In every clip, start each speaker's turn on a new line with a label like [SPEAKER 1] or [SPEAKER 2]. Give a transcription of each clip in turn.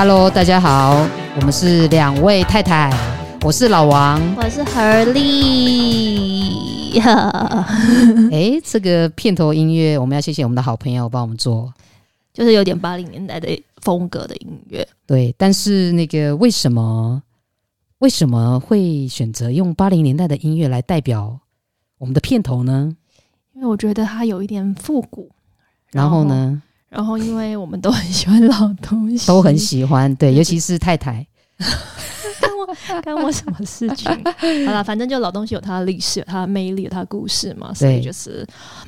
[SPEAKER 1] Hello，大家好，我们是两位太太，我是老王，
[SPEAKER 2] 我是何丽。
[SPEAKER 1] 哎，这个片头音乐，我们要谢谢我们的好朋友帮我们做，
[SPEAKER 2] 就是有点八零年代的风格的音乐。
[SPEAKER 1] 对，但是那个为什么为什么会选择用八零年代的音乐来代表我们的片头呢？
[SPEAKER 2] 因为我觉得它有一点复古。
[SPEAKER 1] 然后呢？
[SPEAKER 2] 然后，因为我们都很喜欢老东西，
[SPEAKER 1] 都很喜欢，对，尤其是太太，
[SPEAKER 2] 干我干我什么事情？好了，反正就老东西有它的历史，有它的魅力，有它的故事嘛，所以就是，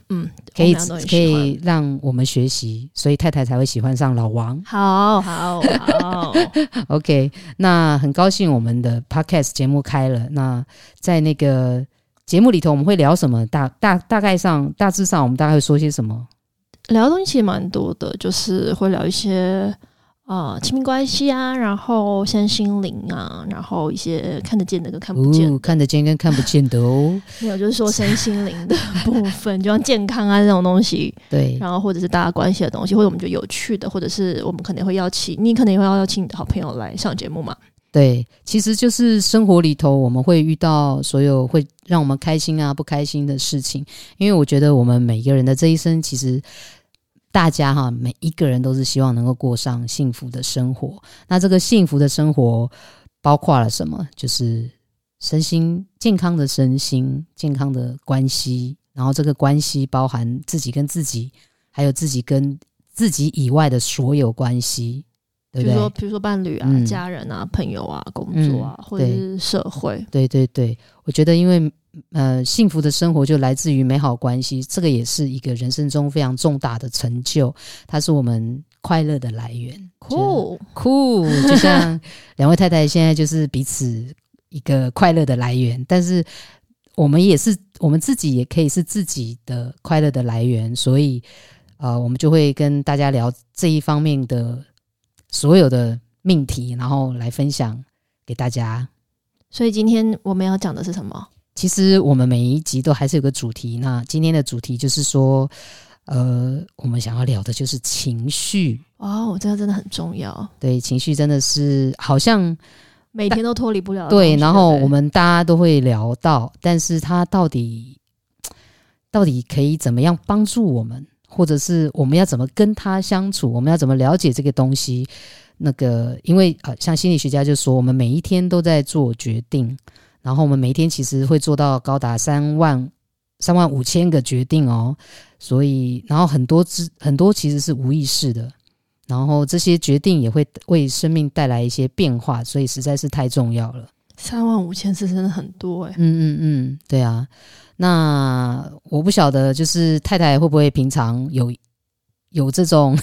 [SPEAKER 2] 嗯，
[SPEAKER 1] 可以可以让我们学习，所以太太才会喜欢上老王。
[SPEAKER 2] 好好好，
[SPEAKER 1] OK，那很高兴我们的 Podcast 节目开了。那在那个节目里头，我们会聊什么？大大大概上大致上，我们大概会说些什么？
[SPEAKER 2] 聊的东西其实蛮多的，就是会聊一些啊亲密关系啊，然后身心灵啊，然后一些看得见的跟看不见、
[SPEAKER 1] 哦，看得见跟看不见的哦。
[SPEAKER 2] 没有，就是说身心灵的部分，就像健康啊这种东西。
[SPEAKER 1] 对，
[SPEAKER 2] 然后或者是大家关系的东西，或者我们觉得有趣的，或者是我们可能会邀请你，可能也会要邀请你的好朋友来上节目嘛。
[SPEAKER 1] 对，其实就是生活里头我们会遇到所有会让我们开心啊不开心的事情，因为我觉得我们每个人的这一生其实。大家哈，每一个人都是希望能够过上幸福的生活。那这个幸福的生活包括了什么？就是身心健康的身心健康的关系，然后这个关系包含自己跟自己，还有自己跟自己以外的所有关系，对不对？比如
[SPEAKER 2] 说，比如说伴侣啊、嗯、家人啊、朋友啊、工作啊，嗯、或者是社会。
[SPEAKER 1] 对对对，我觉得因为。呃，幸福的生活就来自于美好关系，这个也是一个人生中非常重大的成就，它是我们快乐的来源。
[SPEAKER 2] 酷
[SPEAKER 1] 酷，就像 两位太太现在就是彼此一个快乐的来源，但是我们也是我们自己也可以是自己的快乐的来源，所以呃，我们就会跟大家聊这一方面的所有的命题，然后来分享给大家。
[SPEAKER 2] 所以今天我们要讲的是什么？
[SPEAKER 1] 其实我们每一集都还是有个主题，那今天的主题就是说，呃，我们想要聊的就是情绪。
[SPEAKER 2] 哦，这个真的很重要。
[SPEAKER 1] 对，情绪真的是好像
[SPEAKER 2] 每天都脱离不了。
[SPEAKER 1] 对，然后我们大家都会聊到，但是它到底到底可以怎么样帮助我们，或者是我们要怎么跟他相处，我们要怎么了解这个东西？那个，因为呃，像心理学家就说，我们每一天都在做决定。然后我们每天其实会做到高达三万三万五千个决定哦，所以然后很多之很多其实是无意识的，然后这些决定也会为生命带来一些变化，所以实在是太重要了。
[SPEAKER 2] 三万五千次真的很多哎，
[SPEAKER 1] 嗯嗯嗯，对啊。那我不晓得，就是太太会不会平常有有这种。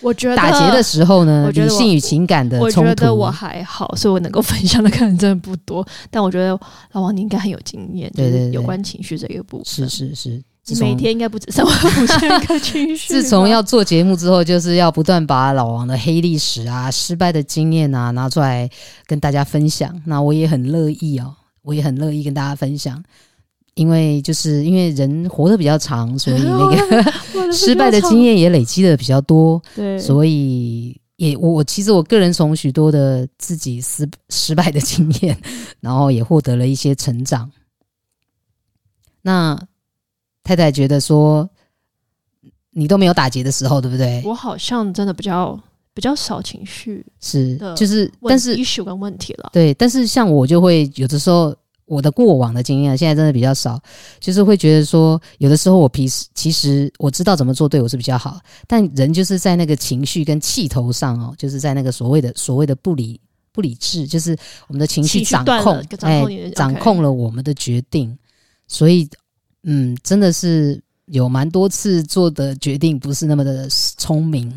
[SPEAKER 2] 我觉得
[SPEAKER 1] 打劫的时候呢，理性与情感的冲突，
[SPEAKER 2] 我觉得我还好，所以我能够分享的可能真的不多。但我觉得老王你应该很有经验，对对，对，有关情绪这一个部分。
[SPEAKER 1] 是是是，
[SPEAKER 2] 你每天应该不止三万五千个情绪。
[SPEAKER 1] 自从要做节目之后，就是要不断把老王的黑历史啊、失败的经验啊拿出来跟大家分享。那我也很乐意哦，我也很乐意跟大家分享。因为就是因为人活得比较长，所以 那个失败的经验也累积的比较多。对，所以也我我其实我个人从许多的自己失失败的经验，然后也获得了一些成长。那太太觉得说，你都没有打结的时候，对不对？
[SPEAKER 2] 我好像真的比较比较少情绪，
[SPEAKER 1] 是就是，但是
[SPEAKER 2] issue 跟问题了。
[SPEAKER 1] 对，但是像我就会有的时候。我的过往的经验现在真的比较少，就是会觉得说，有的时候我平时其实我知道怎么做对我是比较好，但人就是在那个情绪跟气头上哦，就是在那个所谓的所谓的不理不理智，就是我们的情绪掌控，哎，掌控了我们的决定，所以嗯，真的是有蛮多次做的决定不是那么的聪明，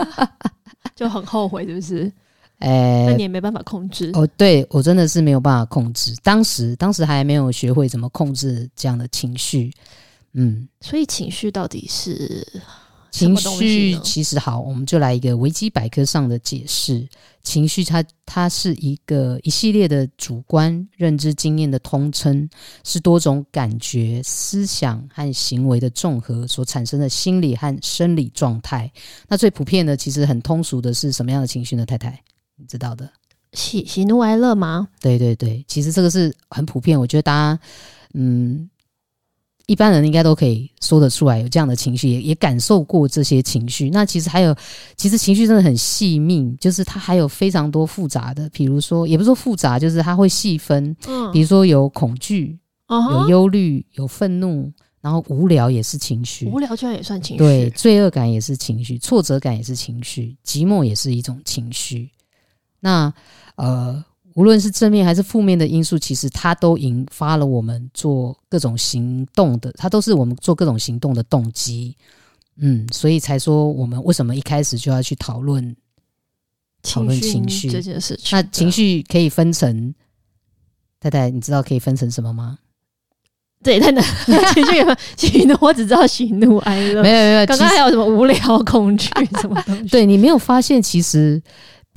[SPEAKER 2] 就很后悔，是不是？
[SPEAKER 1] 哎、欸，
[SPEAKER 2] 那你也没办法控制
[SPEAKER 1] 哦。对，我真的是没有办法控制。当时，当时还没有学会怎么控制这样的情绪。嗯，
[SPEAKER 2] 所以情绪到底是
[SPEAKER 1] 情绪其实好，我们就来一个维基百科上的解释。情绪它它是一个一系列的主观认知经验的通称，是多种感觉、思想和行为的综合所产生的心理和生理状态。那最普遍的，其实很通俗的是什么样的情绪呢？太太，你知道的？
[SPEAKER 2] 喜喜怒哀乐吗？
[SPEAKER 1] 对对对，其实这个是很普遍，我觉得大家嗯。一般人应该都可以说得出来，有这样的情绪，也也感受过这些情绪。那其实还有，其实情绪真的很细密，就是它还有非常多复杂的。比如说，也不是说复杂，就是它会细分。嗯，比如说有恐惧，有忧虑，有愤怒，然后无聊也是情绪。
[SPEAKER 2] 无聊居然也算情绪？
[SPEAKER 1] 对，罪恶感也是情绪，挫折感也是情绪，寂寞也是一种情绪。那呃。无论是正面还是负面的因素，其实它都引发了我们做各种行动的，它都是我们做各种行动的动机。嗯，所以才说我们为什么一开始就要去讨论讨论情绪
[SPEAKER 2] 这件事情。
[SPEAKER 1] 那情绪可以分成，太太，你知道可以分成什么吗？
[SPEAKER 2] 对，太难。情绪有喜怒，我只知道喜怒哀乐。
[SPEAKER 1] 没有没有，
[SPEAKER 2] 刚刚还有什么无聊、恐惧什么东西？
[SPEAKER 1] 对，你没有发现，其实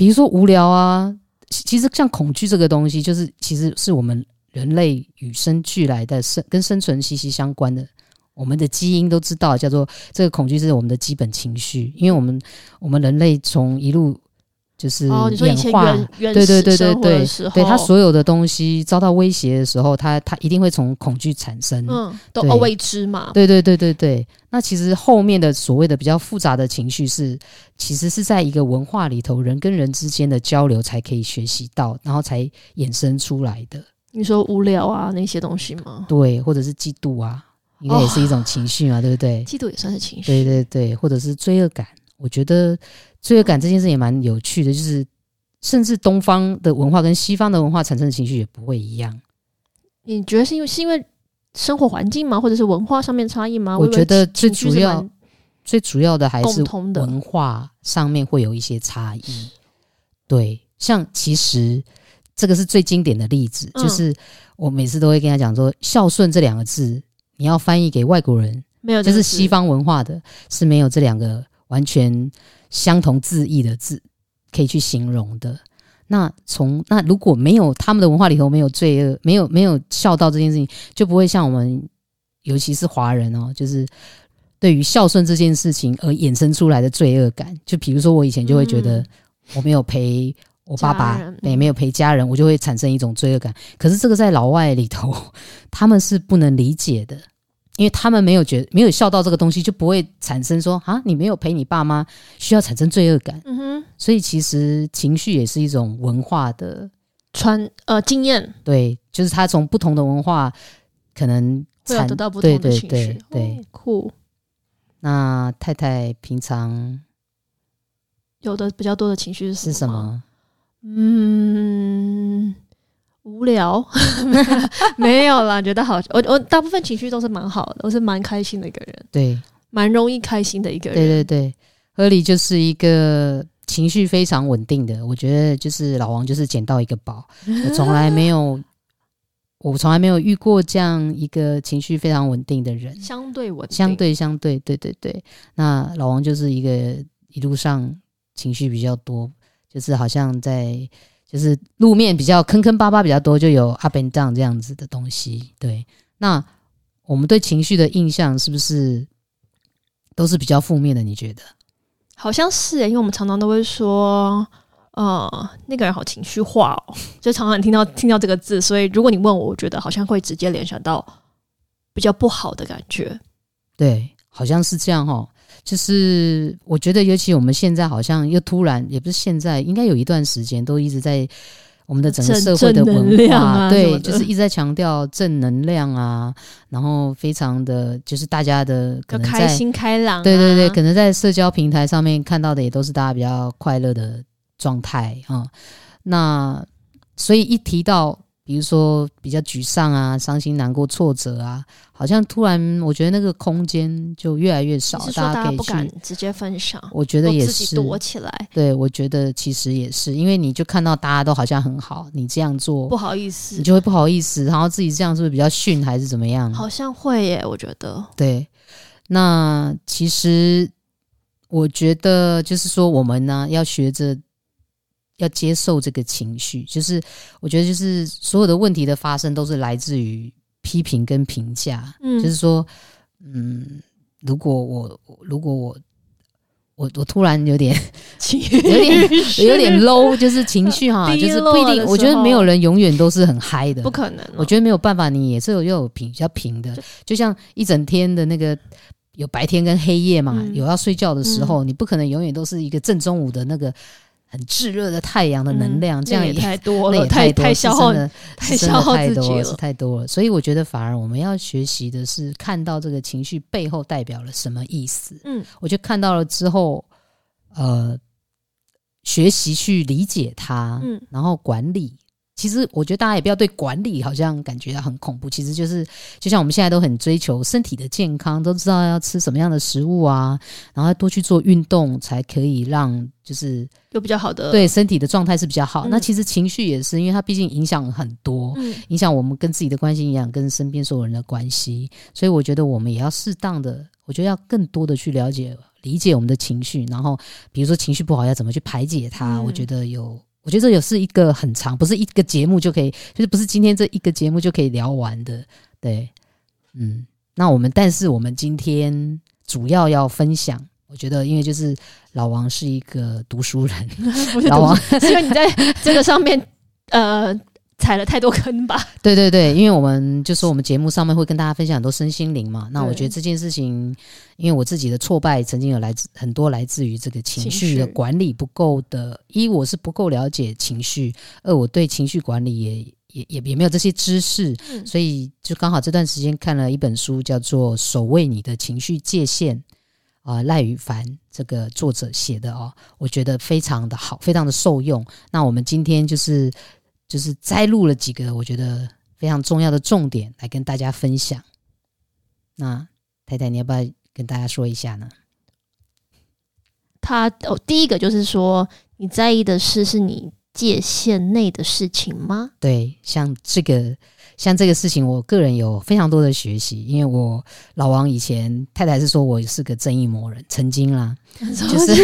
[SPEAKER 1] 比如说无聊啊。其实像恐惧这个东西，就是其实是我们人类与生俱来的生跟生存息息相关的。我们的基因都知道，叫做这个恐惧是我们的基本情绪，因为我们我们人类从一路。就是演化，哦、对对对对对对，对他所有的东西遭到威胁的时候，他他一定会从恐惧产生，
[SPEAKER 2] 嗯，都未知嘛，
[SPEAKER 1] 对对对对对。那其实后面的所谓的比较复杂的情绪是，其实是在一个文化里头，人跟人之间的交流才可以学习到，然后才衍生出来的。
[SPEAKER 2] 你说无聊啊那些东西吗？
[SPEAKER 1] 对，或者是嫉妒啊，应该也是一种情绪嘛，哦、对不对？
[SPEAKER 2] 嫉妒也算是情绪，
[SPEAKER 1] 对对对，或者是罪恶感，我觉得。罪恶感这件事也蛮有趣的，就是甚至东方的文化跟西方的文化产生的情绪也不会一样。
[SPEAKER 2] 你觉得是因为是因为生活环境吗，或者是文化上面差异吗？
[SPEAKER 1] 我觉得最主要最主要的还是文化上面会有一些差异。对，像其实这个是最经典的例子，就是我每次都会跟他讲说，孝顺这两个字，你要翻译给外国人，没有，就是西方文化的是没有这两个完全。相同字义的字可以去形容的。那从那如果没有他们的文化里头没有罪恶，没有没有孝道这件事情，就不会像我们，尤其是华人哦，就是对于孝顺这件事情而衍生出来的罪恶感。就比如说，我以前就会觉得我没有陪我爸爸，也没有陪家人，我就会产生一种罪恶感。可是这个在老外里头，他们是不能理解的。因为他们没有觉没有笑到这个东西，就不会产生说啊，你没有陪你爸妈，需要产生罪恶感。嗯哼，所以其实情绪也是一种文化的
[SPEAKER 2] 传呃经验。
[SPEAKER 1] 对，就是他从不同的文化可能
[SPEAKER 2] 会得到不同的情绪。
[SPEAKER 1] 对对对，对，
[SPEAKER 2] 哦，酷。
[SPEAKER 1] 那太太平常
[SPEAKER 2] 有的比较多的情绪？是什
[SPEAKER 1] 么？
[SPEAKER 2] 嗯。无聊，没有啦，觉得好。我我大部分情绪都是蛮好的，我是蛮开心的一个人，
[SPEAKER 1] 对，
[SPEAKER 2] 蛮容易开心的一个人。
[SPEAKER 1] 对对对，何理就是一个情绪非常稳定的。我觉得就是老王就是捡到一个宝，我从来没有，我从来没有遇过这样一个情绪非常稳定的人，
[SPEAKER 2] 相对稳定，
[SPEAKER 1] 相对相对，对对对。那老王就是一个一路上情绪比较多，就是好像在。就是路面比较坑坑巴巴比较多，就有 up and down 这样子的东西。对，那我们对情绪的印象是不是都是比较负面的？你觉得？
[SPEAKER 2] 好像是诶，因为我们常常都会说，呃，那个人好情绪化哦，就常常听到听到这个字，所以如果你问我，我觉得好像会直接联想到比较不好的感觉。
[SPEAKER 1] 对，好像是这样哦。就是我觉得，尤其我们现在好像又突然，也不是现在，应该有一段时间都一直在我们的整个社会的文化，啊、对，就是一直在强调正能量啊，然后非常的就是大家的可
[SPEAKER 2] 开心开朗、啊，
[SPEAKER 1] 对对对，可能在社交平台上面看到的也都是大家比较快乐的状态啊。那所以一提到。比如说比较沮丧啊、伤心、难过、挫折啊，好像突然我觉得那个空间就越来越少，大家
[SPEAKER 2] 不敢直接分享。
[SPEAKER 1] 我觉得也是，
[SPEAKER 2] 躲起来。
[SPEAKER 1] 对，我觉得其实也是，因为你就看到大家都好像很好，你这样做
[SPEAKER 2] 不好意思，
[SPEAKER 1] 你就会不好意思，然后自己这样是不是比较逊还是怎么样？
[SPEAKER 2] 好像会耶，我觉得。
[SPEAKER 1] 对，那其实我觉得就是说，我们呢要学着要接受这个情绪。就是我觉得，就是所有的问题的发生都是来自于批评跟评价。嗯，就是说，嗯，如果我如果我我我突然有点 有点有点 low，就是情绪哈，就是不一定。我觉得没有人永远都是很嗨的，
[SPEAKER 2] 不可能。
[SPEAKER 1] 我觉得没有办法，你也是有要有平比较平的，就像一整天的那个。有白天跟黑夜嘛？嗯、有要睡觉的时候，嗯、你不可能永远都是一个正中午的那个很炙热的太阳的能量，嗯、这样也，
[SPEAKER 2] 也太 多了，
[SPEAKER 1] 也太
[SPEAKER 2] 消耗，
[SPEAKER 1] 太消耗太多了，是太多了。所以我觉得，反而我们要学习的是看到这个情绪背后代表了什么意思。嗯，我就看到了之后，呃，学习去理解它，嗯，然后管理。其实我觉得大家也不要对管理好像感觉到很恐怖，其实就是就像我们现在都很追求身体的健康，都知道要吃什么样的食物啊，然后多去做运动才可以让就是
[SPEAKER 2] 有比较好的
[SPEAKER 1] 对身体的状态是比较好。嗯、那其实情绪也是，因为它毕竟影响很多，嗯、影响我们跟自己的关系，影响跟身边所有人的关系。所以我觉得我们也要适当的，我觉得要更多的去了解、理解我们的情绪，然后比如说情绪不好要怎么去排解它，嗯、我觉得有。我觉得这也是一个很长，不是一个节目就可以，就是不是今天这一个节目就可以聊完的，对，嗯，那我们但是我们今天主要要分享，我觉得因为就是老王是一个读书人，不是老王，
[SPEAKER 2] 是因为你在这个上面，呃。踩了太多坑吧？
[SPEAKER 1] 对对对，因为我们就说我们节目上面会跟大家分享很多身心灵嘛。那我觉得这件事情，因为我自己的挫败曾经有来自很多来自于这个情绪的管理不够的。一，我是不够了解情绪；二，我对情绪管理也也也也没有这些知识。嗯、所以就刚好这段时间看了一本书，叫做《守卫你的情绪界限》啊，赖宇凡这个作者写的哦，我觉得非常的好，非常的受用。那我们今天就是。就是摘录了几个我觉得非常重要的重点来跟大家分享。那太太，你要不要跟大家说一下呢？
[SPEAKER 2] 他哦，第一个就是说，你在意的事是你界限内的事情吗？
[SPEAKER 1] 对，像这个。像这个事情，我个人有非常多的学习，因为我老王以前太太是说我是个正义魔人，曾经啦，就是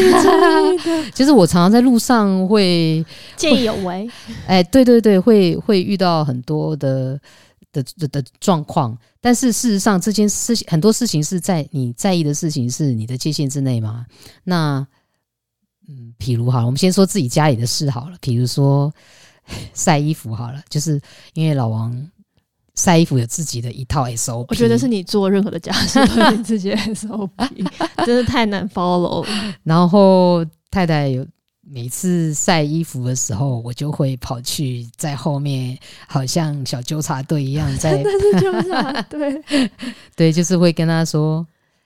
[SPEAKER 1] 就是我常常在路上会
[SPEAKER 2] 见义勇为，
[SPEAKER 1] 哎，对对对，会会遇到很多的的的的状况，但是事实上这件事情很多事情是在你在意的事情是你的界限之内嘛？那嗯，譬如好了，我们先说自己家里的事好了，比如说晒衣服好了，就是因为老王。晒衣服有自己的一套 SOP，
[SPEAKER 2] 我觉得是你做任何的家事都有自己的 SOP，真的太难 follow。
[SPEAKER 1] 然后太太有每次晒衣服的时候，我就会跑去在后面，好像小纠察队一样在，真的是纠察队。对，就是会跟他说：“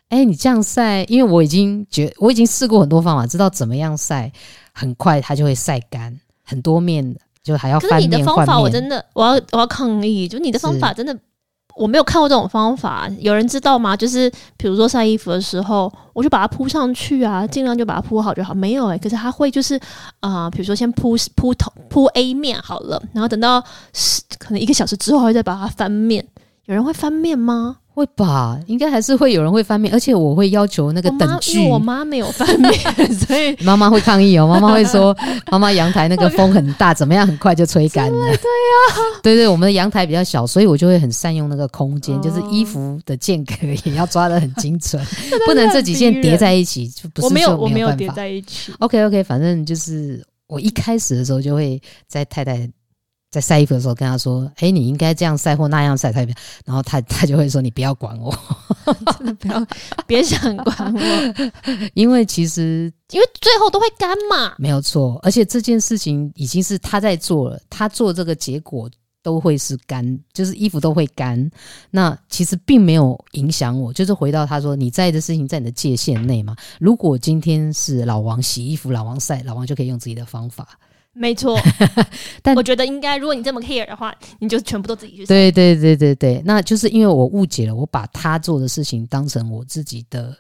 [SPEAKER 1] 哎、欸，你这样晒，因为我已经觉我已经试过很多方法，知道怎么样晒，很快它就会晒干，很多面的。”就还要翻面换面。可是你的方法我真的，
[SPEAKER 2] 我要我要抗议。就你的方法真的，我没有看过这种方法。有人知道吗？就是比如说晒衣服的时候，我就把它铺上去啊，尽量就把它铺好就好。没有诶、欸，可是他会就是啊、呃，比如说先铺铺头铺 A 面好了，然后等到十可能一个小时之后，会再把它翻面。有人会翻面吗？
[SPEAKER 1] 会吧，应该还是会有人会翻面，而且我会要求那个等距。
[SPEAKER 2] 因为我妈没有翻面，所以
[SPEAKER 1] 妈妈会抗议哦。妈妈会说，妈妈阳台那个风很大，怎么样很快就吹干了。对
[SPEAKER 2] 呀，
[SPEAKER 1] 对对，我们的阳台比较小，所以我就会很善用那个空间，就是衣服的间隔也要抓得很精准，不能这几件叠在一起，就不是
[SPEAKER 2] 我没有我没有叠在一起。
[SPEAKER 1] OK OK，反正就是我一开始的时候就会在太太。在晒衣服的时候，跟他说：“哎、欸，你应该这样晒或那样晒才。”然后他他就会说：“你不要管我，
[SPEAKER 2] 真的不要，别想管我。”
[SPEAKER 1] 因为其实，
[SPEAKER 2] 因为最后都会干嘛，
[SPEAKER 1] 没有错。而且这件事情已经是他在做了，他做这个结果都会是干，就是衣服都会干。那其实并没有影响我，就是回到他说：“你在意的事情在你的界限内嘛。”如果今天是老王洗衣服，老王晒，老王就可以用自己的方法。
[SPEAKER 2] 没错，但我觉得应该，如果你这么 care 的话，你就全部都自己去。
[SPEAKER 1] 对对对对对，那就是因为我误解了，我把他做的事情当成我自己的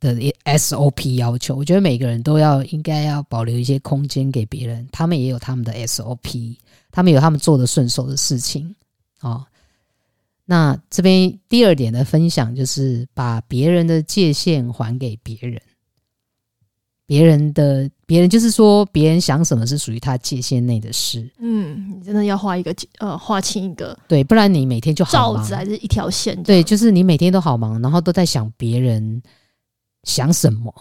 [SPEAKER 1] 的 SOP 要求。我觉得每个人都要应该要保留一些空间给别人，他们也有他们的 SOP，他们有他们做的顺手的事情啊、哦。那这边第二点的分享就是把别人的界限还给别人。别人的别人就是说，别人想什么是属于他界限内的事。
[SPEAKER 2] 嗯，你真的要画一个呃，画清一个
[SPEAKER 1] 对，不然你每天就好
[SPEAKER 2] 罩子还是一条线。
[SPEAKER 1] 对，就是你每天都好忙，然后都在想别人想什么，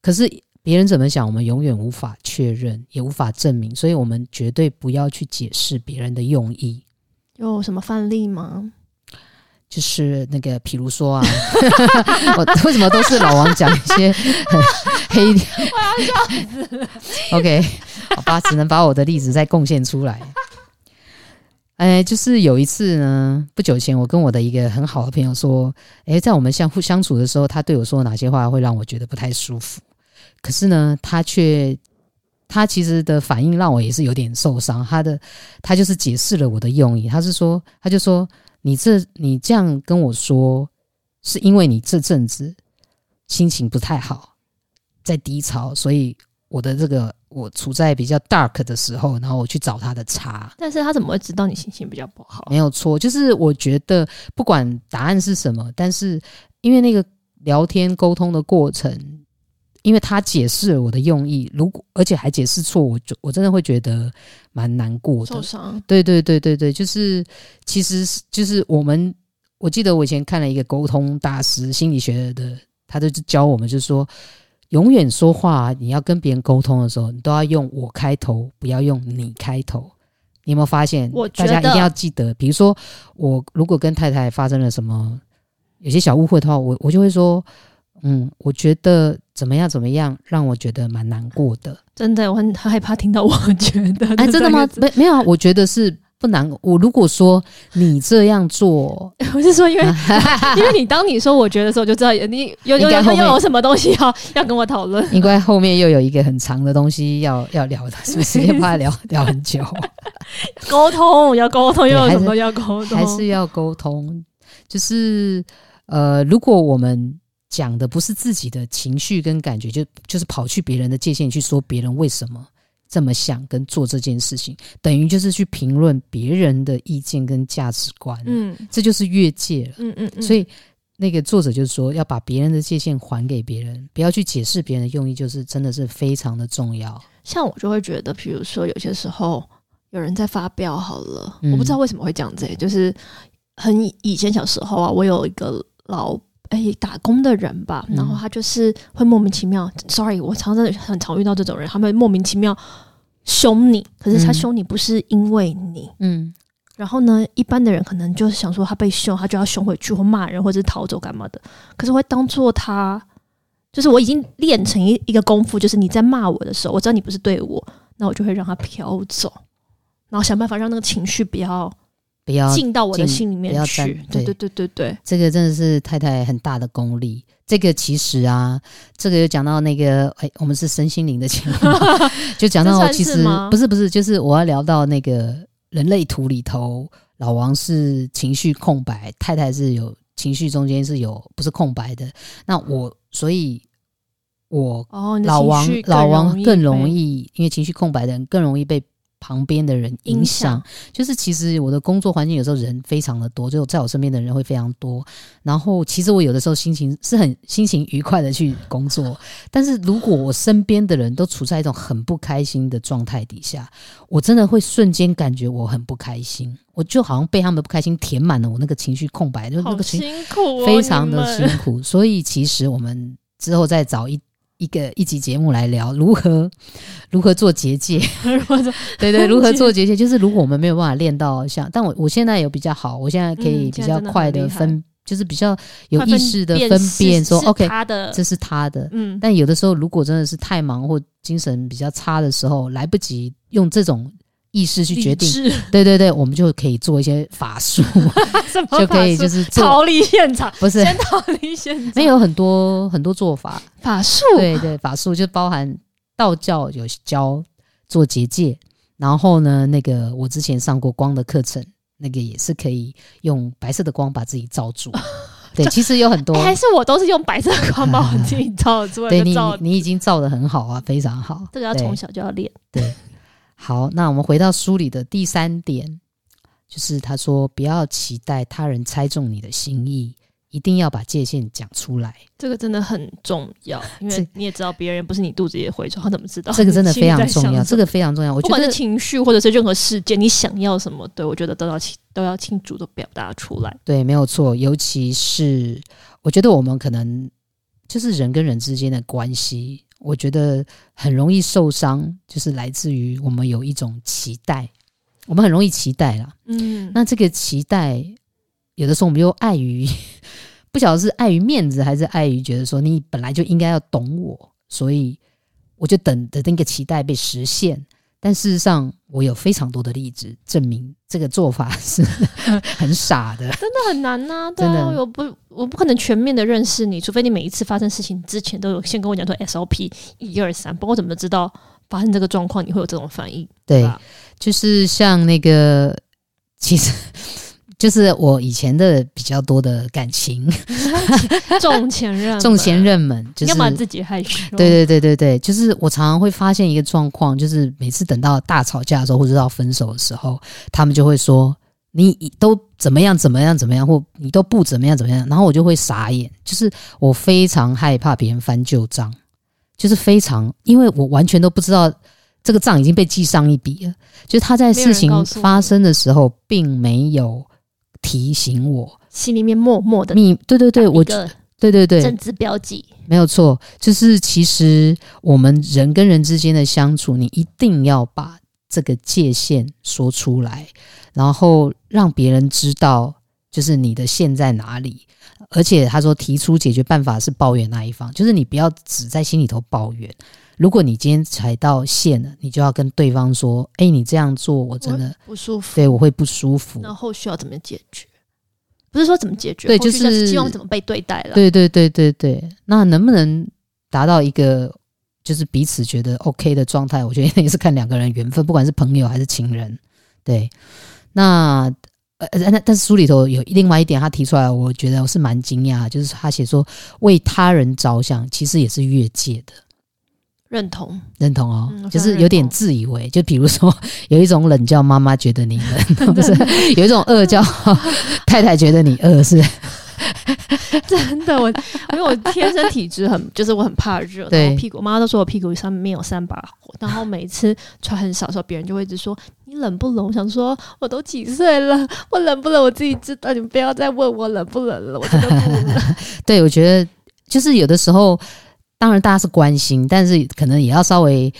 [SPEAKER 1] 可是别人怎么想，我们永远无法确认，也无法证明，所以我们绝对不要去解释别人的用意。
[SPEAKER 2] 有什么范例吗？
[SPEAKER 1] 就是那个，比如说啊，我为什么都是老王讲一些黑？
[SPEAKER 2] 我要笑死了。
[SPEAKER 1] OK，好吧，只能把我的例子再贡献出来。哎，就是有一次呢，不久前我跟我的一个很好的朋友说，哎，在我们相互相处的时候，他对我说哪些话会让我觉得不太舒服。可是呢，他却他其实的反应让我也是有点受伤。他的他就是解释了我的用意，他是说，他就说。你这你这样跟我说，是因为你这阵子心情不太好，在低潮，所以我的这个我处在比较 dark 的时候，然后我去找他的茬。
[SPEAKER 2] 但是他怎么会知道你心情比较不好？
[SPEAKER 1] 没有错，就是我觉得不管答案是什么，但是因为那个聊天沟通的过程。因为他解释了我的用意，如果而且还解释错，我就我真的会觉得蛮难过的。
[SPEAKER 2] 受伤。
[SPEAKER 1] 对对对对对，就是其实就是我们，我记得我以前看了一个沟通大师心理学的，他就教我们，就是说，永远说话你要跟别人沟通的时候，你都要用我开头，不要用你开头。你有没有发现？
[SPEAKER 2] 我
[SPEAKER 1] 大家一定要记得，比如说我如果跟太太发生了什么有些小误会的话，我我就会说。嗯，我觉得怎么样怎么样，让我觉得蛮难过的。
[SPEAKER 2] 真的，我很很害怕听到我觉得。
[SPEAKER 1] 哎，真的吗？没没有啊？我觉得是不难。我如果说你这样做，
[SPEAKER 2] 我是说，因为 因为你当你说我觉得时候，就知道你有有有有什么东西要要跟我讨论。
[SPEAKER 1] 应该后面又有一个很长的东西要要聊的，是不是？也 怕聊聊很久。
[SPEAKER 2] 沟通要沟通，又有什么要沟通？
[SPEAKER 1] 还是要沟通？就是呃，如果我们。讲的不是自己的情绪跟感觉，就就是跑去别人的界限去说别人为什么这么想跟做这件事情，等于就是去评论别人的意见跟价值观，嗯，这就是越界了，嗯嗯嗯。所以那个作者就是说，要把别人的界限还给别人，不要去解释别人的用意，就是真的是非常的重要。
[SPEAKER 2] 像我就会觉得，比如说有些时候有人在发飙，好了，嗯，我不知道为什么会这样子，就是很以前小时候啊，我有一个老。哎、欸，打工的人吧，然后他就是会莫名其妙。嗯、Sorry，我常常很常遇到这种人，他们莫名其妙凶你，可是他凶你不是因为你，嗯。然后呢，一般的人可能就是想说他被凶，他就要凶回去或骂人或者是逃走干嘛的。可是会当做他，就是我已经练成一一个功夫，就是你在骂我的时候，我知道你不是对我，那我就会让他飘走，然后想办法让那个情绪不要。
[SPEAKER 1] 不要
[SPEAKER 2] 进到我的心里面去。对对对对对，
[SPEAKER 1] 这个真的是太太很大的功力。这个其实啊，这个又讲到那个，哎，我们是身心灵的情况，就讲到其实不是不是，就是我要聊到那个人类图里头，老王是情绪空白，太太是有情绪中间是有不是空白的。那我所以，我老王老王更容易，因为情绪空白的人更容易被。旁边的人影响，就是其实我的工作环境有时候人非常的多，就在我身边的人会非常多。然后其实我有的时候心情是很心情愉快的去工作，但是如果我身边的人都处在一种很不开心的状态底下，我真的会瞬间感觉我很不开心，我就好像被他们的不开心填满了我那个情绪空白，就那个情绪非常的辛苦。所以其实我们之后再找一。一个一集节目来聊如何如何做结界，对对，如何做结界，就是如果我们没有办法练到像，但我我现在有比较好，我现在可以比较快的分，嗯、就是比较有意识的分辨说，OK，这是他的，嗯，但有的时候如果真的是太忙或精神比较差的时候，来不及用这种。意识去决定，对对对，我们就可以做一些法术，就可以就是
[SPEAKER 2] 逃离现场，
[SPEAKER 1] 不是。
[SPEAKER 2] 先逃离现场，
[SPEAKER 1] 没有很多很多做法，
[SPEAKER 2] 法术，
[SPEAKER 1] 对对，法术就包含道教有教做结界，然后呢，那个我之前上过光的课程，那个也是可以用白色的光把自己罩住，对，其实有很多，
[SPEAKER 2] 还是我都是用白色的光把我自己罩住，
[SPEAKER 1] 对你你已经罩的很好啊，非常好，
[SPEAKER 2] 这个要从小就要练，
[SPEAKER 1] 对。好，那我们回到书里的第三点，就是他说不要期待他人猜中你的心意，一定要把界限讲出来。
[SPEAKER 2] 这个真的很重要，因为你也知道别人不是你肚子里的蛔虫，他怎么知道？
[SPEAKER 1] 这个真的非常重要，这个非常重要。我觉得不
[SPEAKER 2] 管是情绪或者是任何事件，你想要什么，对我觉得都要清都要清楚的表达出来。
[SPEAKER 1] 对，没有错。尤其是我觉得我们可能就是人跟人之间的关系，我觉得很容易受伤，就是来自于我们有一种期待，我们很容易期待啦。嗯，那这个期待有的时候我们又碍于。不晓得是碍于面子，还是碍于觉得说你本来就应该要懂我，所以我就等着那个期待被实现。但事实上，我有非常多的例子证明这个做法是 很傻的，
[SPEAKER 2] 真的很难呐、啊。对啊，我不，我不可能全面的认识你，除非你每一次发生事情之前都有先跟我讲说 SOP 一二三，不过我怎么知道发生这个状况你会有这种反应？
[SPEAKER 1] 对，对就是像那个，其实。就是我以前的比较多的感情，
[SPEAKER 2] 重前任，
[SPEAKER 1] 重前任们，就是
[SPEAKER 2] 要自己害羞。
[SPEAKER 1] 对对对对对，就是我常常会发现一个状况，就是每次等到大吵架的时候，或者到分手的时候，他们就会说你都怎么样怎么样怎么样，或你都不怎么样怎么样，然后我就会傻眼。就是我非常害怕别人翻旧账，就是非常，因为我完全都不知道这个账已经被记上一笔了。就是他在事情发生的时候，并没有。提醒我，
[SPEAKER 2] 心里面默默的
[SPEAKER 1] 你，对对对，我对对对，
[SPEAKER 2] 政治标记
[SPEAKER 1] 没有错，就是其实我们人跟人之间的相处，你一定要把这个界限说出来，然后让别人知道，就是你的线在哪里。而且他说，提出解决办法是抱怨那一方，就是你不要只在心里头抱怨。如果你今天踩到线了，你就要跟对方说：“哎、欸，你这样做我真的
[SPEAKER 2] 不舒服。”
[SPEAKER 1] 对，我会不舒服。
[SPEAKER 2] 那后续要怎么解决？不是说怎么解决，
[SPEAKER 1] 对，就是
[SPEAKER 2] 希望怎么被对待了。
[SPEAKER 1] 对对对对对。那能不能达到一个就是彼此觉得 OK 的状态？我觉得也是看两个人缘分，不管是朋友还是情人。对，那呃，但但是书里头有另外一点，他提出来，我觉得我是蛮惊讶，就是他写说为他人着想，其实也是越界的。
[SPEAKER 2] 认同，
[SPEAKER 1] 认同哦，嗯、就是有点自以为。就比如说，有一种冷叫妈妈觉得你冷，不是有一种饿叫 太太觉得你饿，是
[SPEAKER 2] 真的。我因为我天生体质很，就是我很怕热，然后屁股，我妈妈都说我屁股上面有三把火。然后每次穿很少的时候，别人就会一直说你冷不冷？我想说我都几岁了，我冷不冷我自己知道，你们不要再问我冷不冷了，我真的不冷。
[SPEAKER 1] 对，我觉得就是有的时候。当然，大家是关心，但是可能也要稍微，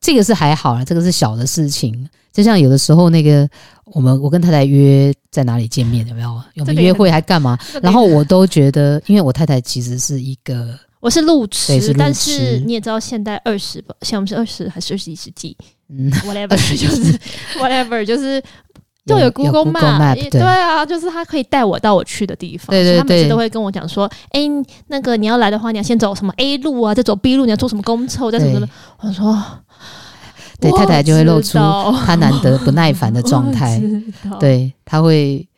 [SPEAKER 1] 这个是还好啦，这个是小的事情。就像有的时候，那个我们我跟太太约在哪里见面，有没有？有没有约会还干嘛？然后我都觉得，因为我太太其实是一个，
[SPEAKER 2] 我是路痴，是但是你也知道，现代二十吧，像我们是二十还是二十一世纪？嗯，whatever，就是 whatever，就是。就有 Google Map，对，对啊，就是他可以带我到我去的地方。对对对，他每次都会跟我讲说：“哎、欸，那个你要来的话，你要先走什么 A 路啊，再走 B 路，你要坐什么公车，再什么什么。”我说：“
[SPEAKER 1] 对，太太就会露出她难得不耐烦的状态。对，他会，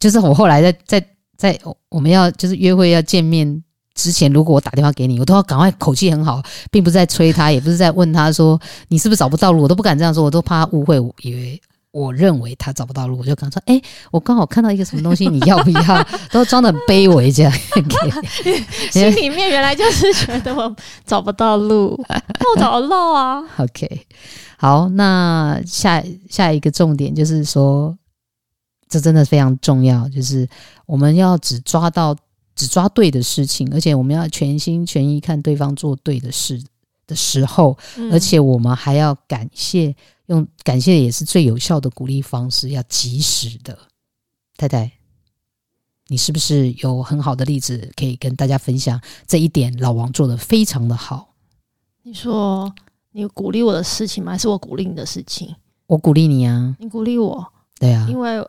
[SPEAKER 1] 就是我后来在在在我们要就是约会要见面之前，如果我打电话给你，我都要赶快口气很好，并不是在催他，也不是在问他说你是不是找不到路，我都不敢这样说，我都怕他误会，我以为。”我认为他找不到路，我就跟他说：“哎、欸，我刚好看到一个什么东西，你要不要？” 都装的很卑微这样，
[SPEAKER 2] 心里面原来就是觉得我找不到路，那我找得到啊。
[SPEAKER 1] OK，好，那下下一个重点就是说，这真的非常重要，就是我们要只抓到只抓对的事情，而且我们要全心全意看对方做对的事的时候，嗯、而且我们还要感谢。用感谢也是最有效的鼓励方式，要及时的。太太，你是不是有很好的例子可以跟大家分享？这一点老王做的非常的好。
[SPEAKER 2] 你说你鼓励我的事情吗？还是我鼓励你的事情？
[SPEAKER 1] 我鼓励你啊！
[SPEAKER 2] 你鼓励我？
[SPEAKER 1] 对啊，
[SPEAKER 2] 因为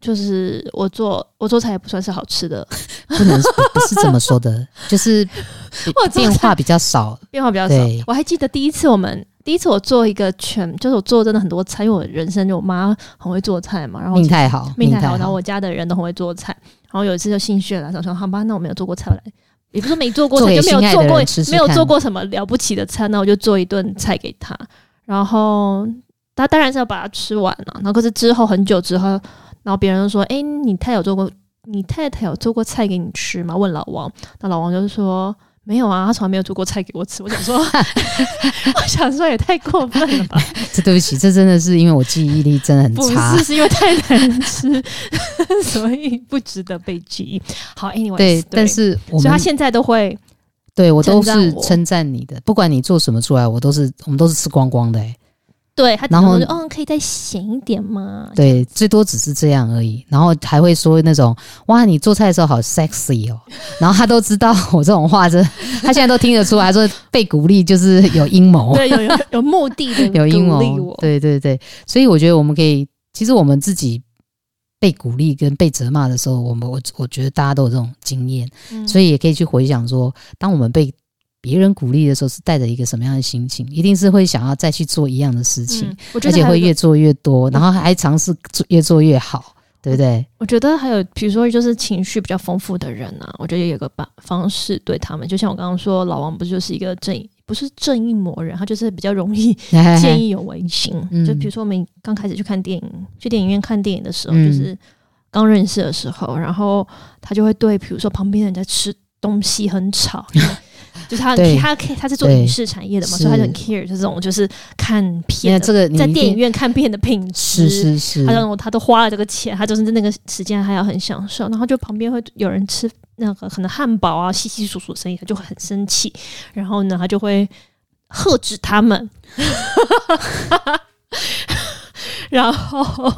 [SPEAKER 2] 就是我做我做菜也不算是好吃的，
[SPEAKER 1] 不能不，不是这么说的，就是 变化比较少，
[SPEAKER 2] 变化比较少。我还记得第一次我们。第一次我做一个全，就是我做真的很多菜，因为我人生就我妈很会做菜嘛，然后
[SPEAKER 1] 命太好，
[SPEAKER 2] 命太好，然后我家的人都很会做菜，然后有一次就心血来潮说，好吧，那我没有做过菜来，也不是没做过菜，就没有做过吃吃没有做过什么了不起的菜，那我就做一顿菜给他，然后他当然是要把它吃完了，然后可是之后很久之后，然后别人就说，哎、欸，你太有做过。你太太有做过菜给你吃吗？”问老王，那老王就是说。没有啊，他从来没有做过菜给我吃。我想说，我想说也太过分了吧？
[SPEAKER 1] 这对不起，这真的是因为我记忆力真的很差，
[SPEAKER 2] 不是，是因为太难吃，所以不值得被记忆。好，anyway，
[SPEAKER 1] 对，但是我们
[SPEAKER 2] 所以他现在都会，
[SPEAKER 1] 对我都是称赞你的，不管你做什么出来，我都是我们都是吃光光的、欸。
[SPEAKER 2] 对他，然后就嗯，可以再咸一点吗？
[SPEAKER 1] 对，最多只是这样而已。然后还会说那种哇，你做菜的时候好 sexy 哦。然后他都知道我这种话，这他现在都听得出来，说被鼓励就是有阴谋，
[SPEAKER 2] 对，有有有目的的
[SPEAKER 1] 有阴谋。对对对，所以我觉得我们可以，其实我们自己被鼓励跟被责骂的时候，我们我我觉得大家都有这种经验，嗯、所以也可以去回想说，当我们被别人鼓励的时候是带着一个什么样的心情？一定是会想要再去做一样的事情，嗯、而且会越做越多，然后还尝试越做越好，对不对？
[SPEAKER 2] 我觉得还有，比如说就是情绪比较丰富的人啊，我觉得有个办方式对他们，就像我刚刚说，老王不就是一个正义，不是正义魔人，他就是比较容易 见义勇为型。就比如说我们刚开始去看电影，去电影院看电影的时候，嗯、就是刚认识的时候，然后他就会对，比如说旁边人在吃东西很吵。就是他，他可以，他是做影视产业的嘛，所以他就很 care 这种，就是看片，这个在电影院看片的品质，
[SPEAKER 1] 是是是，
[SPEAKER 2] 他说他都花了这个钱，他就是那个时间还要很享受，然后就旁边会有人吃那个可能汉堡啊，稀稀疏疏的声音，他就会很生气，然后呢，他就会喝止他们，然后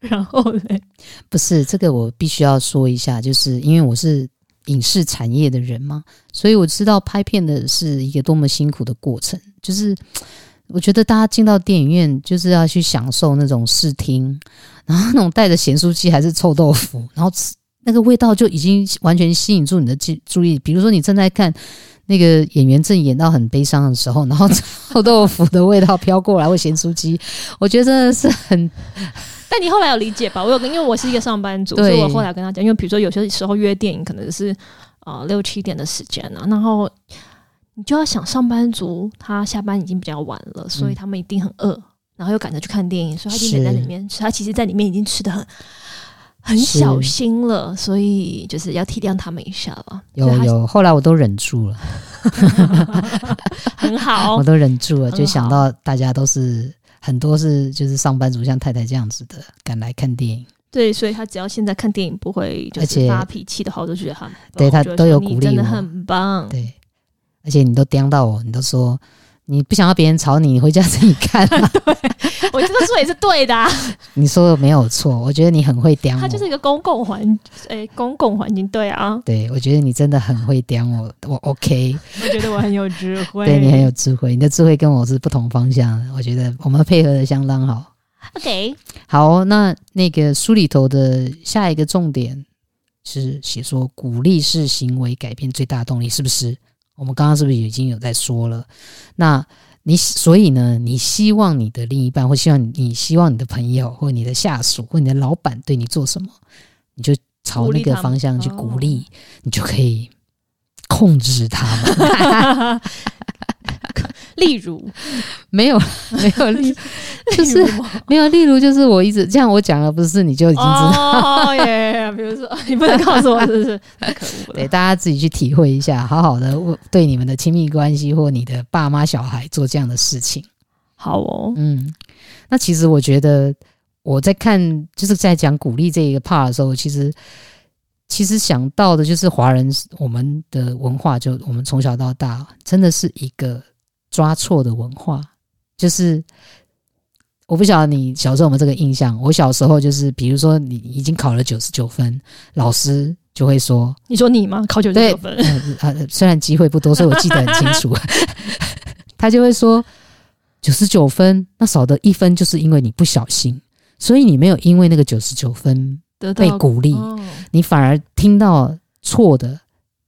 [SPEAKER 2] 然后嘞，
[SPEAKER 1] 不是这个，我必须要说一下，就是因为我是。影视产业的人嘛，所以我知道拍片的是一个多么辛苦的过程。就是我觉得大家进到电影院，就是要去享受那种视听，然后那种带着咸酥鸡还是臭豆腐，然后吃那个味道就已经完全吸引住你的注注意。比如说你正在看那个演员正演到很悲伤的时候，然后臭豆腐的味道飘过来，或咸酥鸡，我觉得真的是很。
[SPEAKER 2] 但你后来有理解吧？我有跟，因为我是一个上班族，所以我后来跟他讲，因为比如说有些时候约电影可能是呃六七点的时间啊，然后你就要想上班族他下班已经比较晚了，所以他们一定很饿，然后又赶着去看电影，所以他一定得在里面吃。他其实在里面已经吃的很很小心了，所以就是要体谅他们一下了。
[SPEAKER 1] 有有，后来我都忍住了，
[SPEAKER 2] 很好，
[SPEAKER 1] 我都忍住了，就想到大家都是。很多是就是上班族像太太这样子的赶来看电影，
[SPEAKER 2] 对，所以他只要现在看电影不会就是发脾气的话，我都觉得他
[SPEAKER 1] 对他都有鼓励，
[SPEAKER 2] 真的很棒。
[SPEAKER 1] 对，而且你都盯到我，你都说。你不想要别人吵你，你回家自己看，
[SPEAKER 2] 我这个说也是对的，啊。
[SPEAKER 1] 你说的没有错，我觉得你很会刁我。
[SPEAKER 2] 它就是一个公共环，诶、欸，公共环境，对啊。
[SPEAKER 1] 对，我觉得你真的很会刁我，我 OK。
[SPEAKER 2] 我觉得我很有智慧。
[SPEAKER 1] 对，你很有智慧，你的智慧跟我是不同方向的。我觉得我们配合的相当好。
[SPEAKER 2] OK，
[SPEAKER 1] 好，那那个书里头的下一个重点是写说，鼓励是行为改变最大动力，是不是？我们刚刚是不是已经有在说了？那你所以呢？你希望你的另一半，或希望你希望你的朋友，或你的下属，或你的老板对你做什么，你就朝那个方向去鼓励，你就可以控制他们。
[SPEAKER 2] 例如，
[SPEAKER 1] 没有 没有例，就是没有例如，就是我一直这样我讲了，不是你就已经知道。
[SPEAKER 2] 哦耶，比如说，你不能告诉我，是不是？太可恶了。
[SPEAKER 1] 对，大家自己去体会一下，好好的对你们的亲密关系或你的爸妈、小孩做这样的事情。
[SPEAKER 2] 好哦，
[SPEAKER 1] 嗯，那其实我觉得我在看，就是在讲鼓励这一个 part 的时候，其实其实想到的就是华人我们的文化，就我们从小到大真的是一个。抓错的文化，就是我不晓得你小时候有没有这个印象。我小时候就是，比如说你已经考了九十九分，老师就会说：“
[SPEAKER 2] 你说你吗？考九十九分？”
[SPEAKER 1] 呃，虽然机会不多，所以我记得很清楚。他就会说：“九十九分，那少的一分就是因为你不小心，所以你没有因为那个九十九分被鼓励，哦、你反而听到错的，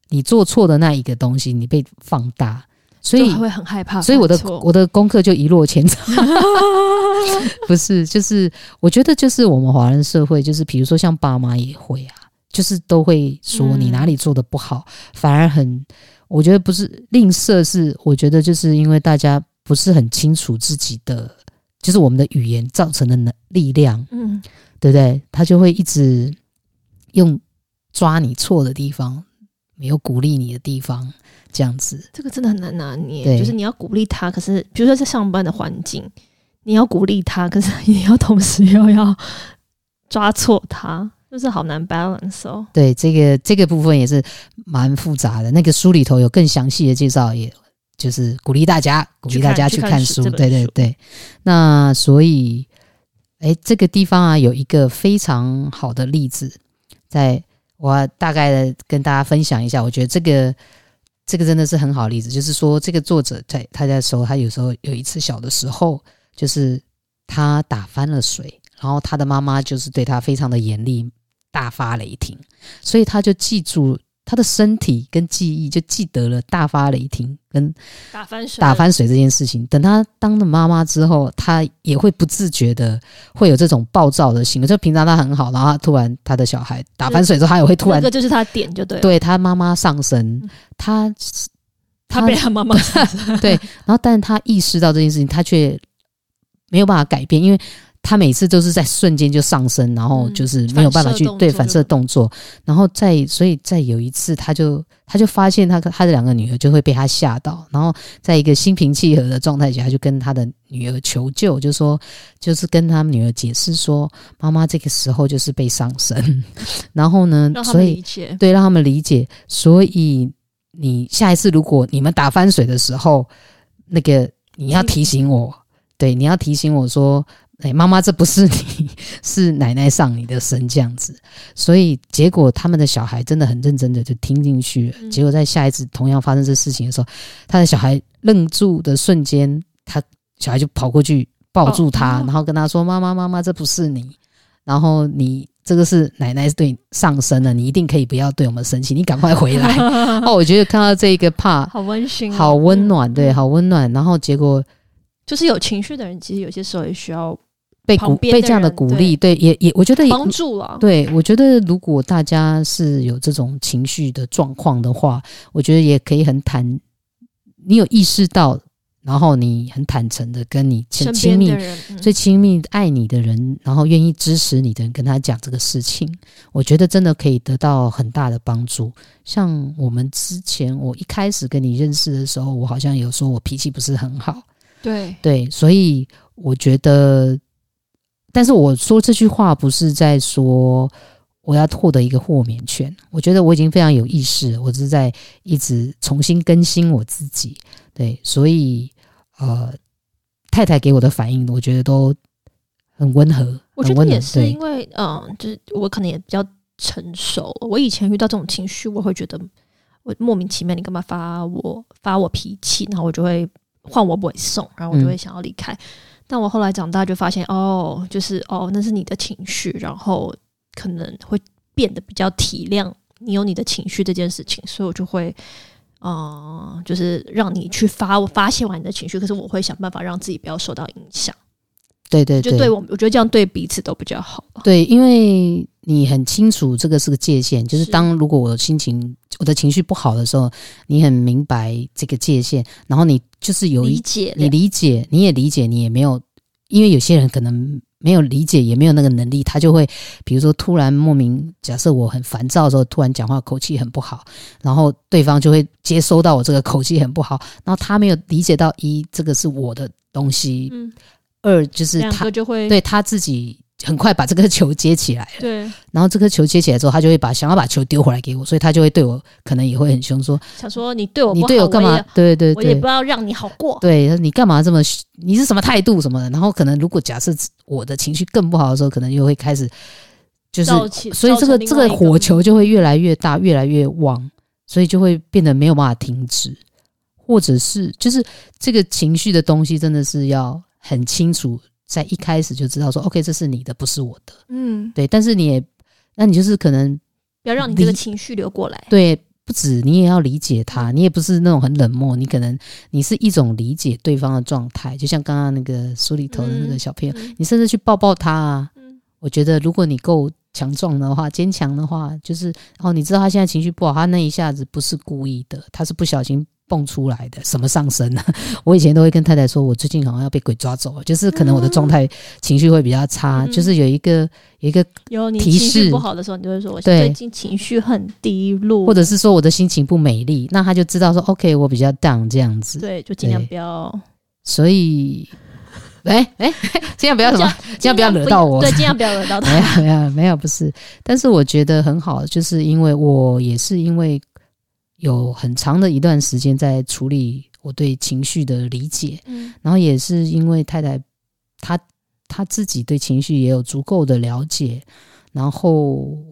[SPEAKER 1] 你做错的那一个东西，你被放大。”所以
[SPEAKER 2] 会很害怕，
[SPEAKER 1] 所以我的我的功课就一落千丈。不是，就是我觉得，就是我们华人社会，就是比如说像爸妈也会啊，就是都会说你哪里做的不好，嗯、反而很，我觉得不是吝啬，是我觉得就是因为大家不是很清楚自己的，就是我们的语言造成的能力量，嗯，对不对？他就会一直用。抓你错的地方，没有鼓励你的地方，这样子。
[SPEAKER 2] 这个真的很难拿捏，就是你要鼓励他，可是比如说在上班的环境，你要鼓励他，可是你要同时又要抓错他，就是好难 balance 哦。
[SPEAKER 1] 对，这个这个部分也是蛮复杂的。那个书里头有更详细的介绍，也就是鼓励大家，鼓励大家去看书。对对对。那所以，哎，这个地方啊，有一个非常好的例子，在我大概的跟大家分享一下。我觉得这个这个真的是很好的例子，就是说，这个作者在他在说，他有时候有一次小的时候，就是他打翻了水。然后他的妈妈就是对他非常的严厉，大发雷霆，所以他就记住他的身体跟记忆，就记得了大发雷霆跟
[SPEAKER 2] 打翻水
[SPEAKER 1] 打翻水这件事情。等他当了妈妈之后，他也会不自觉的会有这种暴躁的行为。就平常他很好，然后他突然他的小孩打翻水之后，他也会突然，
[SPEAKER 2] 这个就是他点就对，
[SPEAKER 1] 对他妈妈上身，嗯、他
[SPEAKER 2] 他被他妈妈
[SPEAKER 1] 对，然后但是他意识到这件事情，他却没有办法改变，因为。他每次都是在瞬间就上升，然后就是没有办法去对反射动作，然后再所以再有一次，他就他就发现他他的两个女儿就会被他吓到，然后在一个心平气和的状态下，他就跟他的女儿求救，就说就是跟他们女儿解释说，妈妈这个时候就是被上身，然后呢，所以对让他们理解，所以你下一次如果你们打翻水的时候，那个你要提醒我，对，你要提醒我说。哎，妈妈，这不是你，是奶奶上你的身这样子，所以结果他们的小孩真的很认真的就听进去了。嗯、结果在下一次同样发生这事情的时候，他的小孩愣住的瞬间，他小孩就跑过去抱住他，哦、然后跟他说：“妈妈，妈妈，这不是你，然后你这个是奶奶对你上身了，你一定可以不要对我们生气，你赶快回来。”哦，我觉得看到这个怕
[SPEAKER 2] 好温馨、哦，
[SPEAKER 1] 好温暖，对，好温暖。然后结果
[SPEAKER 2] 就是有情绪的人，其实有些时候也需要。
[SPEAKER 1] 被鼓被这样的鼓励，对，也也，我觉得也
[SPEAKER 2] 帮助了。
[SPEAKER 1] 对，我觉得如果大家是有这种情绪的状况的话，我觉得也可以很坦，你有意识到，然后你很坦诚的跟你亲亲密、嗯、最亲密爱你的人，然后愿意支持你的人，跟他讲这个事情，我觉得真的可以得到很大的帮助。像我们之前，我一开始跟你认识的时候，我好像有说我脾气不是很好，
[SPEAKER 2] 对
[SPEAKER 1] 对，所以我觉得。但是我说这句话不是在说我要获得一个豁免权，我觉得我已经非常有意识，我是在一直重新更新我自己。对，所以呃，太太给我的反应，我觉得都很温和。
[SPEAKER 2] 我觉得也是因为，嗯，就是我可能也比较成熟。我以前遇到这种情绪，我会觉得我莫名其妙，你干嘛发我发我脾气，然后我就会换我不会送，然后我就会想要离开。嗯但我后来长大就发现，哦，就是哦，那是你的情绪，然后可能会变得比较体谅你有你的情绪这件事情，所以我就会，嗯、呃，就是让你去发，我发泄完你的情绪，可是我会想办法让自己不要受到影响。
[SPEAKER 1] 对对对，
[SPEAKER 2] 就对我，我觉得这样对彼此都比较好。
[SPEAKER 1] 对，因为你很清楚这个是个界限，就是当如果我心情、我的情绪不好的时候，你很明白这个界限，然后你就是有
[SPEAKER 2] 理解，
[SPEAKER 1] 你理解，你也理解，你也没有，因为有些人可能没有理解，也没有那个能力，他就会比如说突然莫名，假设我很烦躁的时候，突然讲话口气很不好，然后对方就会接收到我这个口气很不好，然后他没有理解到一这个是我的东西。嗯。二就是他
[SPEAKER 2] 就会
[SPEAKER 1] 对他自己很快把这个球接起来了，
[SPEAKER 2] 对，
[SPEAKER 1] 然后这颗球接起来之后，他就会把想要把球丢回来给我，所以他就会对我可能也会很凶，说
[SPEAKER 2] 想说你对我，
[SPEAKER 1] 你对我干嘛？对对对，
[SPEAKER 2] 我也不要让你好过。
[SPEAKER 1] 对，你干嘛这么？你是什么态度什么的？然后可能如果假设我的情绪更不好的时候，可能又会开始就是，所以这个这个火球就会越来越大，越来越旺，所以就会变得没有办法停止，或者是就是这个情绪的东西真的是要。很清楚，在一开始就知道说，OK，这是你的，不是我的。嗯，对。但是你也，那你就是可能
[SPEAKER 2] 不要让你这个情绪流过来。
[SPEAKER 1] 对，不止你也要理解他，你也不是那种很冷漠，你可能你是一种理解对方的状态。就像刚刚那个书里头的那个小朋友，嗯，你甚至去抱抱他啊。嗯，我觉得如果你够强壮的话，坚强的话，就是哦，你知道他现在情绪不好，他那一下子不是故意的，他是不小心蹦出来的？什么上升呢？我以前都会跟太太说，我最近好像要被鬼抓走了，就是可能我的状态、情绪会比较差，嗯、就是有一个有一个
[SPEAKER 2] 有你情绪不好的时候，你就会说我最近情绪很低落，
[SPEAKER 1] 或者是说我的心情不美丽，那他就知道说 OK，我比较 down 这样子。
[SPEAKER 2] 对，就尽量不要。
[SPEAKER 1] 所以。哎哎，尽量不要什么，尽量不要惹到我。
[SPEAKER 2] 对，尽量不要惹到他。
[SPEAKER 1] 没有没有没有，不是。但是我觉得很好，就是因为我也是因为有很长的一段时间在处理我对情绪的理解，嗯，然后也是因为太太她她自己对情绪也有足够的了解，然后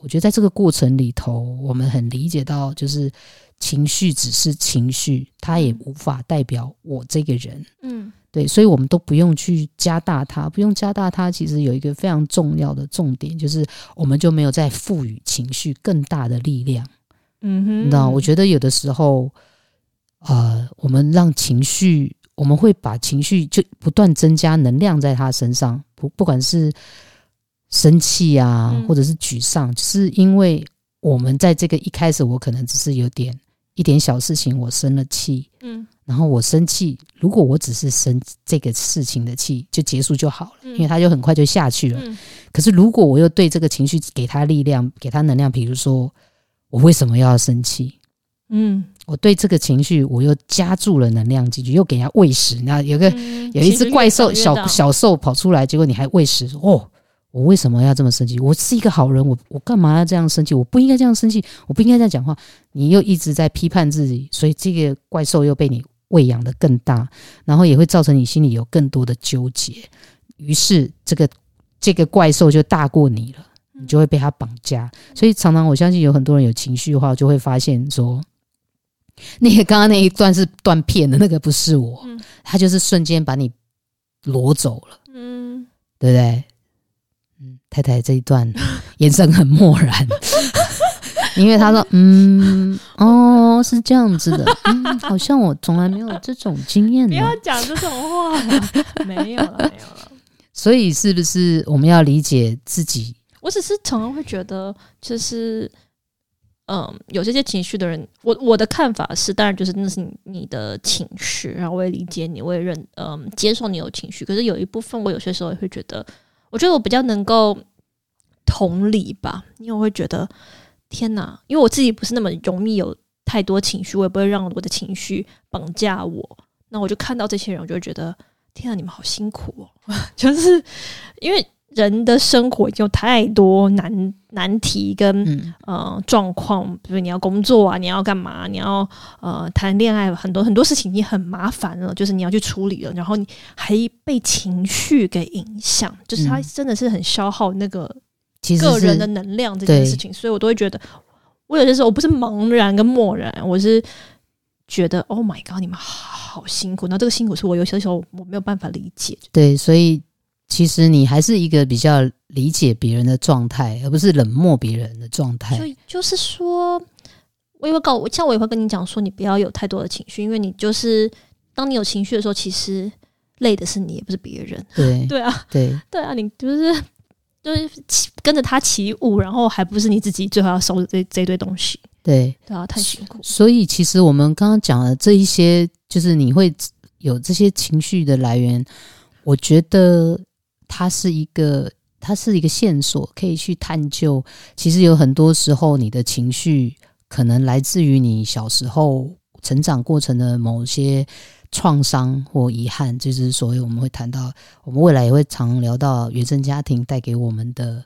[SPEAKER 1] 我觉得在这个过程里头，我们很理解到，就是情绪只是情绪，它也无法代表我这个人，嗯。对，所以我们都不用去加大它，不用加大它。其实有一个非常重要的重点，就是我们就没有再赋予情绪更大的力量。嗯哼，那我觉得有的时候，呃，我们让情绪，我们会把情绪就不断增加能量在他身上，不不管是生气啊，或者是沮丧，就是因为我们在这个一开始，我可能只是有点一点小事情，我生了气，嗯。然后我生气，如果我只是生这个事情的气，就结束就好了，因为他就很快就下去了。可是如果我又对这个情绪给他力量，给他能量，比如说我为什么要生气？嗯，我对这个情绪我又加注了能量进去，又给他喂食。那有个有一只怪兽小小兽跑出来，结果你还喂食哦。我为什么要这么生气？我是一个好人，我我干嘛要这样生气？我不应该这样生气，我不应该这样讲话。你又一直在批判自己，所以这个怪兽又被你喂养的更大，然后也会造成你心里有更多的纠结。于是这个这个怪兽就大过你了，你就会被他绑架。所以常常我相信有很多人有情绪的话，就会发现说，那个刚刚那一段是断片的，那个不是我，他就是瞬间把你挪走了，嗯，对不对？嗯，太太这一段 眼神很漠然，因为他说：“嗯，哦，是这样子的，嗯，好像我从来没有这种经验。”不
[SPEAKER 2] 要讲这种话，没有了，没有了。
[SPEAKER 1] 所以，是不是我们要理解自己？
[SPEAKER 2] 我只是常常会觉得，就是，嗯，有这些情绪的人，我我的看法是，当然就是那是你的情绪，然后我也理解你，我也认，嗯，接受你有情绪。可是有一部分，我有些时候也会觉得。我觉得我比较能够同理吧，因为我会觉得天哪，因为我自己不是那么容易有太多情绪，我也不会让我的情绪绑架我。那我就看到这些人，我就觉得天哪，你们好辛苦哦，就是因为。人的生活有太多难难题跟、嗯、呃状况，比如你要工作啊，你要干嘛？你要呃谈恋爱，很多很多事情你很麻烦了，就是你要去处理了，然后你还被情绪给影响，就是他真的是很消耗那个个人的能量这件事情，所以我都会觉得，我有些时候我不是茫然跟漠然，我是觉得 Oh my God，你们好辛苦，那这个辛苦是我有些时候我没有办法理解，
[SPEAKER 1] 对，所以。其实你还是一个比较理解别人的状态，而不是冷漠别人的状态。
[SPEAKER 2] 所以就是说，我也会告我，像我也会跟你讲说，你不要有太多的情绪，因为你就是当你有情绪的时候，其实累的是你，也不是别人。
[SPEAKER 1] 对
[SPEAKER 2] 对啊，
[SPEAKER 1] 对
[SPEAKER 2] 对啊，你就是就是跟着他起舞，然后还不是你自己最后要收的这这堆东西。
[SPEAKER 1] 对
[SPEAKER 2] 对啊，太辛苦。
[SPEAKER 1] 所以其实我们刚刚讲的这一些，就是你会有这些情绪的来源，我觉得。它是一个，它是一个线索，可以去探究。其实有很多时候，你的情绪可能来自于你小时候成长过程的某些创伤或遗憾，就是所以我们会谈到，我们未来也会常聊到原生家庭带给我们的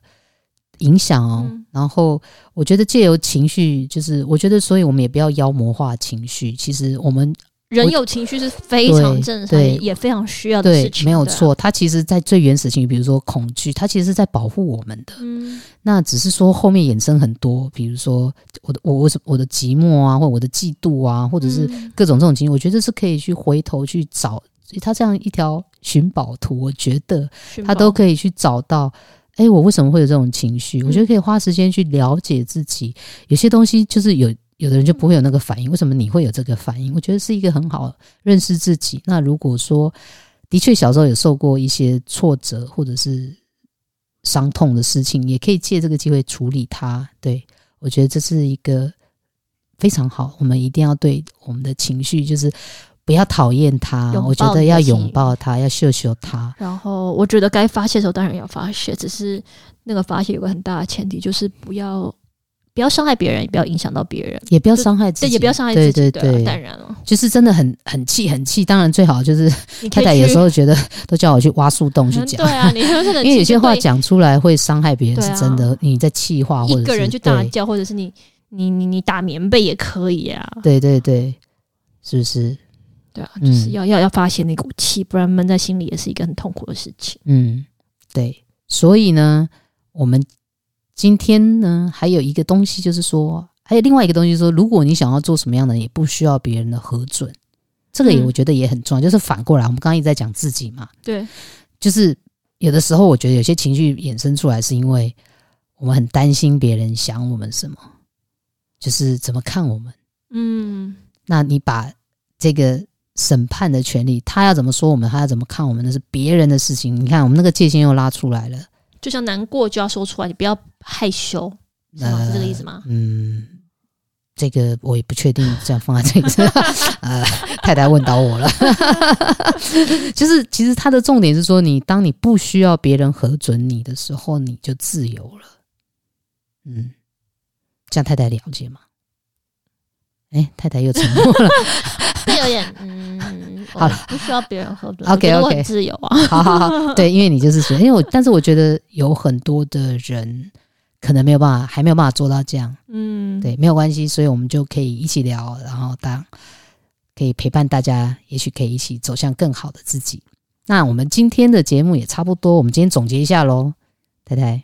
[SPEAKER 1] 影响哦。嗯、然后，我觉得借由情绪，就是我觉得，所以我们也不要妖魔化情绪。其实我们。
[SPEAKER 2] 人有情绪是非常正常，也非常需要的事情。
[SPEAKER 1] 对，没有错。它其实，在最原始情绪，比如说恐惧，它其实是在保护我们的。嗯，那只是说后面衍生很多，比如说我的我我我的寂寞啊，或者我的嫉妒啊，或者是各种这种情绪，我觉得是可以去回头去找。所以他这样一条寻宝图，我觉得他都可以去找到。哎，我为什么会有这种情绪？我觉得可以花时间去了解自己。有些东西就是有。有的人就不会有那个反应，为什么你会有这个反应？我觉得是一个很好认识自己。那如果说的确小时候有受过一些挫折或者是伤痛的事情，也可以借这个机会处理它。对，我觉得这是一个非常好。我们一定要对我们的情绪，就是不要讨厌他，我觉得要拥抱他，要秀秀他。
[SPEAKER 2] 然后我觉得该发泄的时候当然要发泄，只是那个发泄有个很大的前提，就是不要。不要伤害别人，也不要影响到别人，
[SPEAKER 1] 也不要伤害自己，
[SPEAKER 2] 对，也不要伤害自己。
[SPEAKER 1] 对对对，
[SPEAKER 2] 当然了，
[SPEAKER 1] 就是真的很很气，很气。当然最好就是太太有时候觉得都叫我去挖树洞去讲。
[SPEAKER 2] 对啊，你
[SPEAKER 1] 因为有些话讲出来会伤害别人，是真的。你在气话，或者
[SPEAKER 2] 一个人去大叫，或者是你你你你打棉被也可以啊。
[SPEAKER 1] 对对对，是不是？
[SPEAKER 2] 对啊，就是要要要发泄那股气，不然闷在心里也是一个很痛苦的事情。
[SPEAKER 1] 嗯，对。所以呢，我们。今天呢，还有一个东西，就是说，还有另外一个东西，就是说，如果你想要做什么样的，也不需要别人的核准，这个也我觉得也很重要。嗯、就是反过来，我们刚刚一直在讲自己嘛，
[SPEAKER 2] 对，
[SPEAKER 1] 就是有的时候，我觉得有些情绪衍生出来，是因为我们很担心别人想我们什么，就是怎么看我们。嗯，那你把这个审判的权利，他要怎么说我们，他要怎么看我们，那是别人的事情。你看，我们那个界限又拉出来了。
[SPEAKER 2] 就像难过就要说出来，你不要害羞，是吗？呃、是这个意思吗？
[SPEAKER 1] 嗯，这个我也不确定，这样放在这里，呃，太太问倒我了。就是其实他的重点是说，你当你不需要别人核准你的时候，你就自由了。嗯，这样太太了解吗？哎，太太又沉默了，
[SPEAKER 2] 是有点 嗯，好了，不需要别人喝的
[SPEAKER 1] ，OK OK，
[SPEAKER 2] 很自由啊，
[SPEAKER 1] 好好好，对，因为你就是说，因为我，但是我觉得有很多的人可能没有办法，还没有办法做到这样，嗯，对，没有关系，所以我们就可以一起聊，然后当可以陪伴大家，也许可以一起走向更好的自己。那我们今天的节目也差不多，我们今天总结一下喽，太太，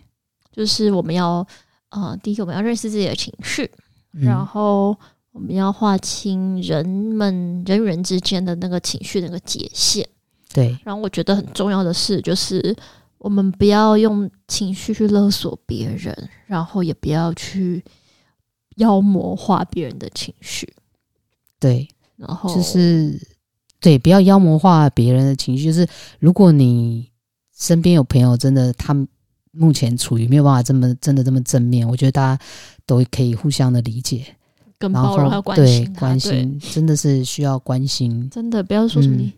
[SPEAKER 2] 就是我们要呃，第一个我们要认识自己的情绪，然后。嗯我们要划清人们人与人之间的那个情绪那个界限，
[SPEAKER 1] 对。
[SPEAKER 2] 然后我觉得很重要的是，就是我们不要用情绪去勒索别人，然后也不要去妖魔化别人的情绪。
[SPEAKER 1] 对，
[SPEAKER 2] 然后
[SPEAKER 1] 就是对，不要妖魔化别人的情绪。就是如果你身边有朋友真的他目前处于没有办法这么真的这么正面，我觉得大家都可以互相的理解。
[SPEAKER 2] 更包容还有关心他，
[SPEAKER 1] 关心真的是需要关心。
[SPEAKER 2] 真的不要说什么你、嗯、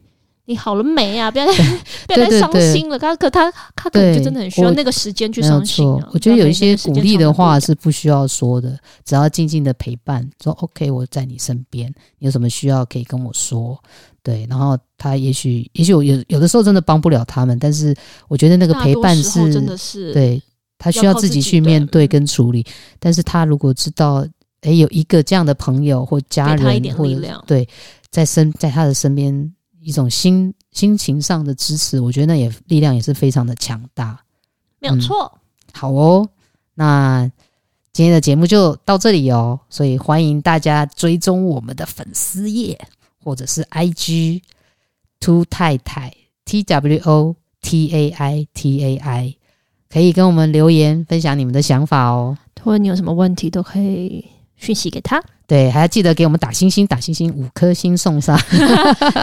[SPEAKER 2] 你好了没啊？不要再 不要再伤心了。他可他他可能就真的很需要那个时间去伤心、啊。
[SPEAKER 1] 我觉得有一些鼓励的话是不需要说的，只要静静的陪伴，说 OK，我在你身边，你有什么需要可以跟我说。对，然后他也许也许有有的时候真的帮不了他们，但是我觉得那个陪伴是
[SPEAKER 2] 真的是
[SPEAKER 1] 对他需要自己去面对跟处理。但是他如果知道。诶，有一个这样的朋友或家人，或者对，在身在他的身边，一种心心情上的支持，我觉得那也力量也是非常的强大。
[SPEAKER 2] 没有错、嗯。好
[SPEAKER 1] 哦，那今天的节目就到这里哦。所以欢迎大家追踪我们的粉丝页或者是 IG Two 太太 T W O T A I T A I，可以跟我们留言分享你们的想法哦。
[SPEAKER 2] 或者你有什么问题都可以。讯息给他，
[SPEAKER 1] 对，还要记得给我们打星星，打星星五颗星送上，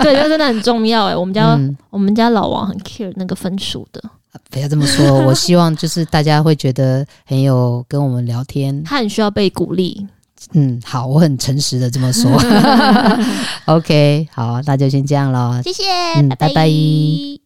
[SPEAKER 2] 对，这真的很重要哎。我们家、嗯、我们家老王很 care 那个分数的，
[SPEAKER 1] 不要这么说。我希望就是大家会觉得很有跟我们聊天，
[SPEAKER 2] 他很需要被鼓励。
[SPEAKER 1] 嗯，好，我很诚实的这么说。OK，好，那就先这样咯。
[SPEAKER 2] 谢谢，
[SPEAKER 1] 嗯，
[SPEAKER 2] 拜拜。拜拜。